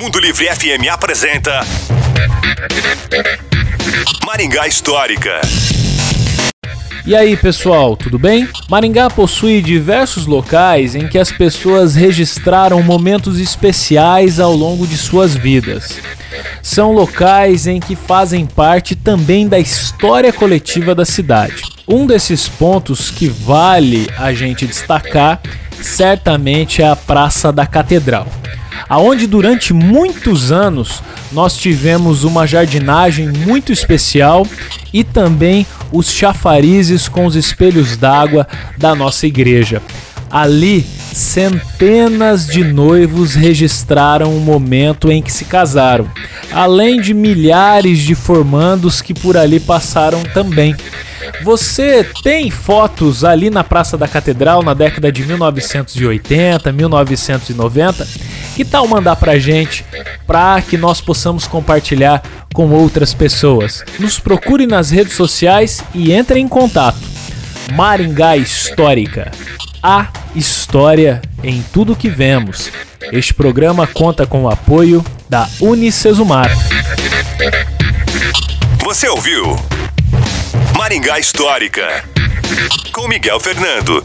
Mundo Livre FM apresenta Maringá Histórica. E aí, pessoal, tudo bem? Maringá possui diversos locais em que as pessoas registraram momentos especiais ao longo de suas vidas. São locais em que fazem parte também da história coletiva da cidade. Um desses pontos que vale a gente destacar certamente é a Praça da Catedral, aonde durante muitos anos nós tivemos uma jardinagem muito especial e também os chafarizes com os espelhos d'água da nossa igreja. Ali, centenas de noivos registraram o momento em que se casaram, além de milhares de formandos que por ali passaram também. Você tem fotos ali na Praça da Catedral na década de 1980, 1990? Que tal mandar pra gente para que nós possamos compartilhar com outras pessoas? Nos procure nas redes sociais e entre em contato. Maringá Histórica. A história em tudo que vemos. Este programa conta com o apoio da Unicesumar. Você ouviu? Maringá Histórica. Com Miguel Fernando.